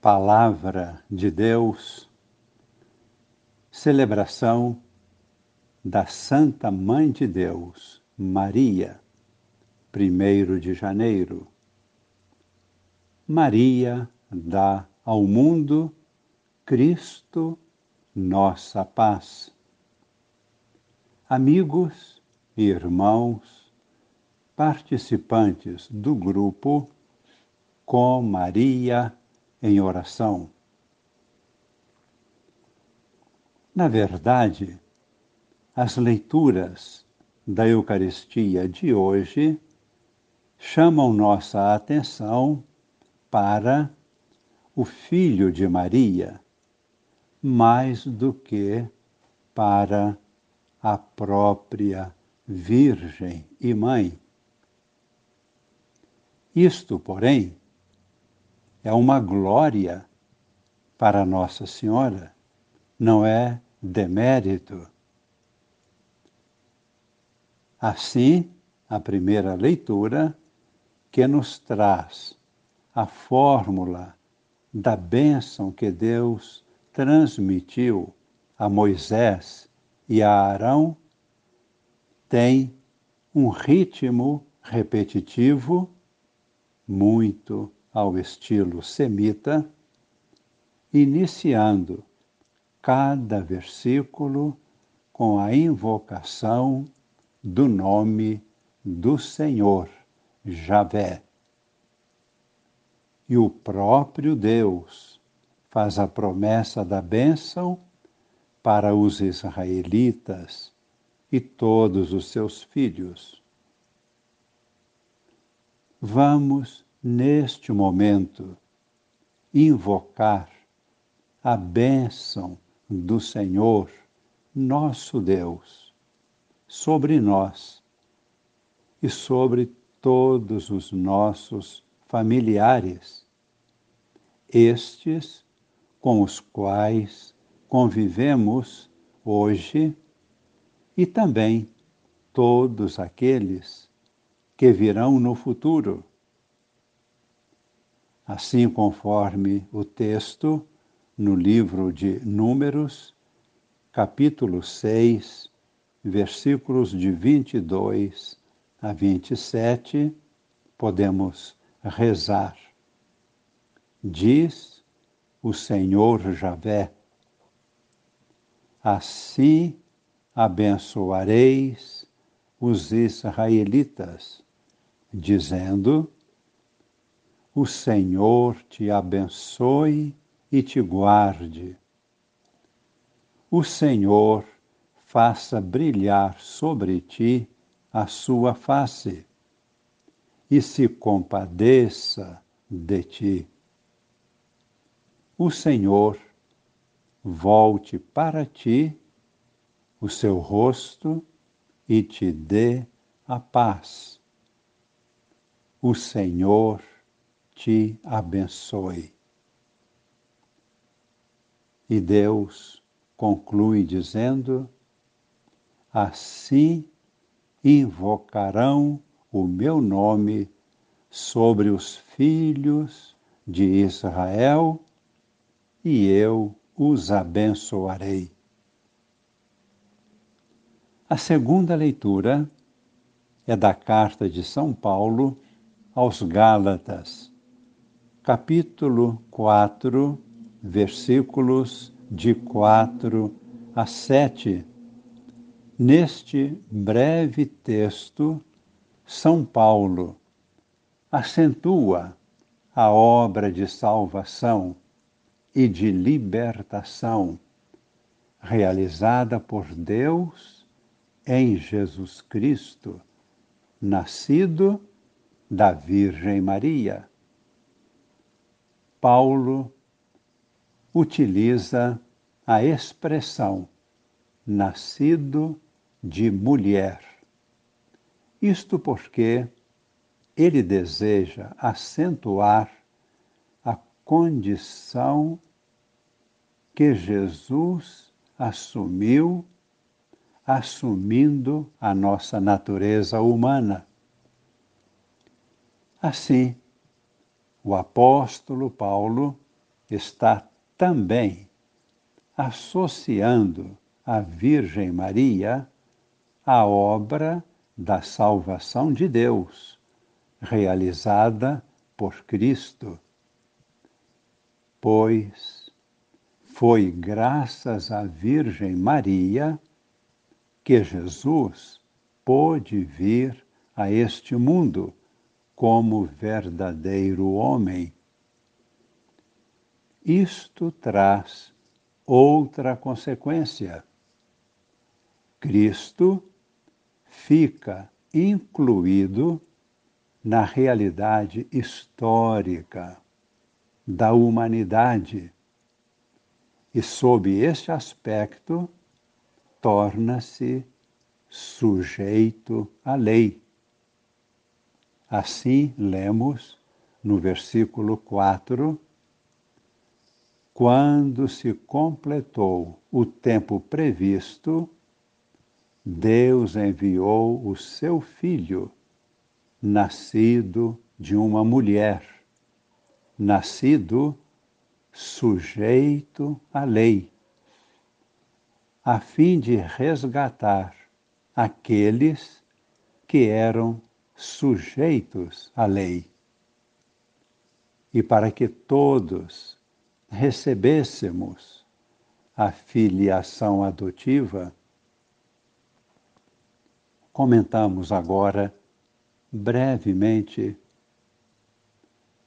Palavra de Deus, celebração da Santa Mãe de Deus, Maria, primeiro de janeiro. Maria dá ao mundo Cristo, nossa paz. Amigos e irmãos, participantes do grupo Com Maria em oração. Na verdade, as leituras da Eucaristia de hoje chamam nossa atenção para o Filho de Maria, mais do que para a própria Virgem e Mãe. Isto, porém, é uma glória para Nossa Senhora, não é demérito. Assim, a primeira leitura que nos traz a fórmula da bênção que Deus transmitiu a Moisés e a Arão tem um ritmo repetitivo muito ao estilo semita, iniciando cada versículo com a invocação do nome do Senhor, Javé. E o próprio Deus faz a promessa da bênção para os israelitas e todos os seus filhos. Vamos neste momento, invocar a bênção do Senhor, nosso Deus, sobre nós e sobre todos os nossos familiares, estes com os quais convivemos hoje e também todos aqueles que virão no futuro assim conforme o texto no livro de Números, capítulo 6, versículos de 22 a 27, podemos rezar. Diz o Senhor Javé: Assim abençoareis os israelitas, dizendo: o Senhor te abençoe e te guarde. O Senhor faça brilhar sobre ti a sua face e se compadeça de ti. O Senhor volte para ti o seu rosto e te dê a paz. O Senhor te abençoe. E Deus conclui dizendo: Assim invocarão o meu nome sobre os filhos de Israel, e eu os abençoarei. A segunda leitura é da carta de São Paulo aos Gálatas, capítulo 4, versículos de 4 a 7. Neste breve texto, São Paulo acentua a obra de salvação e de libertação realizada por Deus em Jesus Cristo, nascido da Virgem Maria Paulo utiliza a expressão nascido de mulher. Isto porque ele deseja acentuar a condição que Jesus assumiu, assumindo a nossa natureza humana. Assim, o apóstolo Paulo está também associando a Virgem Maria à obra da salvação de Deus, realizada por Cristo. Pois foi graças à Virgem Maria que Jesus pôde vir a este mundo como verdadeiro homem. Isto traz outra consequência. Cristo fica incluído na realidade histórica da humanidade e, sob este aspecto, torna-se sujeito à lei. Assim lemos no versículo 4: Quando se completou o tempo previsto, Deus enviou o seu filho, nascido de uma mulher, nascido sujeito à lei, a fim de resgatar aqueles que eram sujeitos à lei. E para que todos recebêssemos a filiação adotiva, comentamos agora brevemente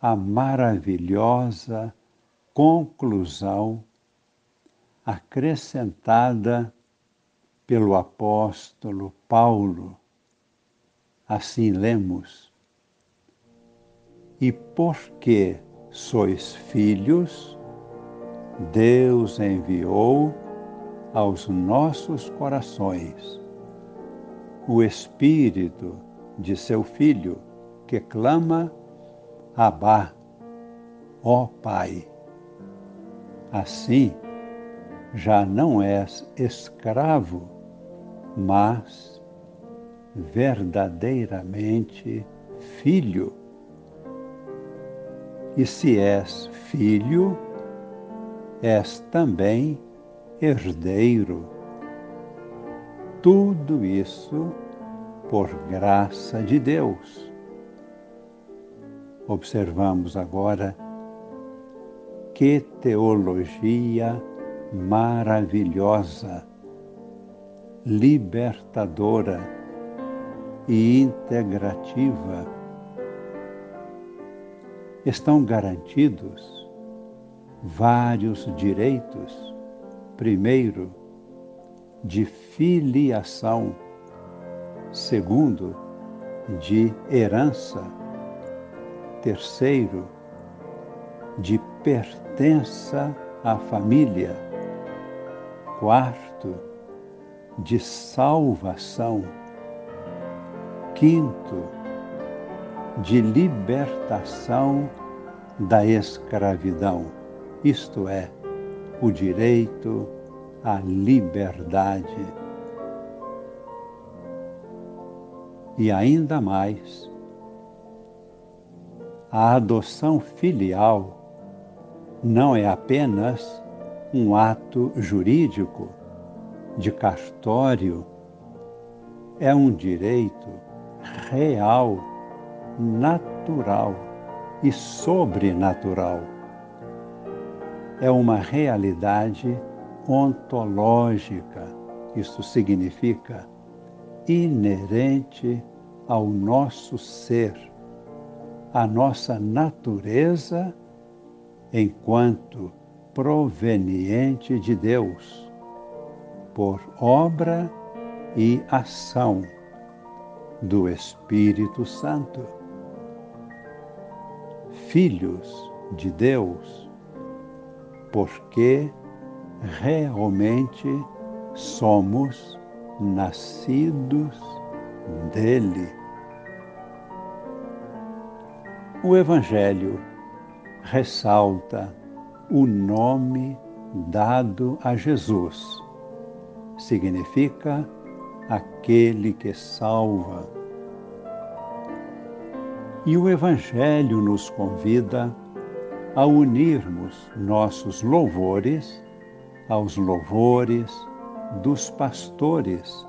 a maravilhosa conclusão acrescentada pelo apóstolo Paulo Assim lemos. E porque sois filhos, Deus enviou aos nossos corações o Espírito de seu Filho, que clama: Abá, ó Pai. Assim, já não és escravo, mas verdadeiramente filho. E se és filho, és também herdeiro. Tudo isso por graça de Deus. Observamos agora que teologia maravilhosa, libertadora e integrativa. Estão garantidos vários direitos. Primeiro, de filiação. Segundo, de herança. Terceiro, de pertença à família. Quarto, de salvação quinto, de libertação da escravidão, isto é, o direito à liberdade. E ainda mais, a adoção filial não é apenas um ato jurídico de cartório, é um direito real, natural e sobrenatural. É uma realidade ontológica, isso significa inerente ao nosso ser, à nossa natureza, enquanto proveniente de Deus, por obra e ação do Espírito Santo. Filhos de Deus, porque realmente somos nascidos dele. O Evangelho ressalta o nome dado a Jesus. Significa aquele que salva. E o Evangelho nos convida a unirmos nossos louvores aos louvores dos pastores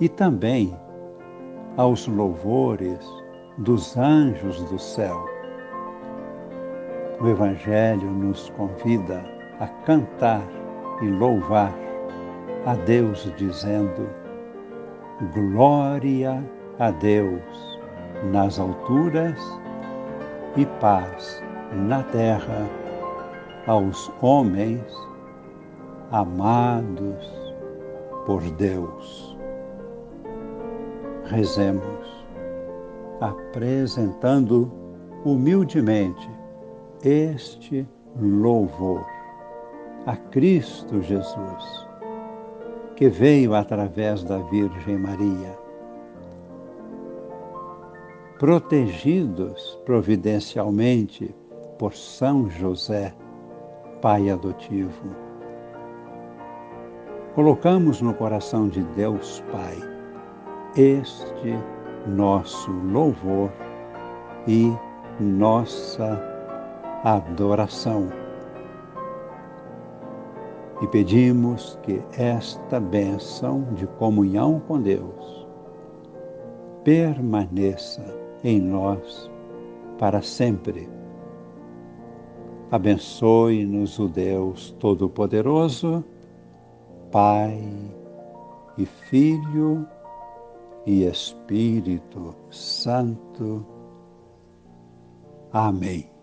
e também aos louvores dos anjos do céu. O Evangelho nos convida a cantar e louvar a Deus, dizendo: Glória a Deus nas alturas e paz na terra aos homens amados por Deus. Rezemos, apresentando humildemente este louvor a Cristo Jesus, que veio através da Virgem Maria. Protegidos providencialmente por São José, Pai adotivo. Colocamos no coração de Deus Pai este nosso louvor e nossa adoração e pedimos que esta bênção de comunhão com Deus permaneça em nós para sempre. Abençoe-nos o Deus Todo-Poderoso, Pai e Filho e Espírito Santo. Amém.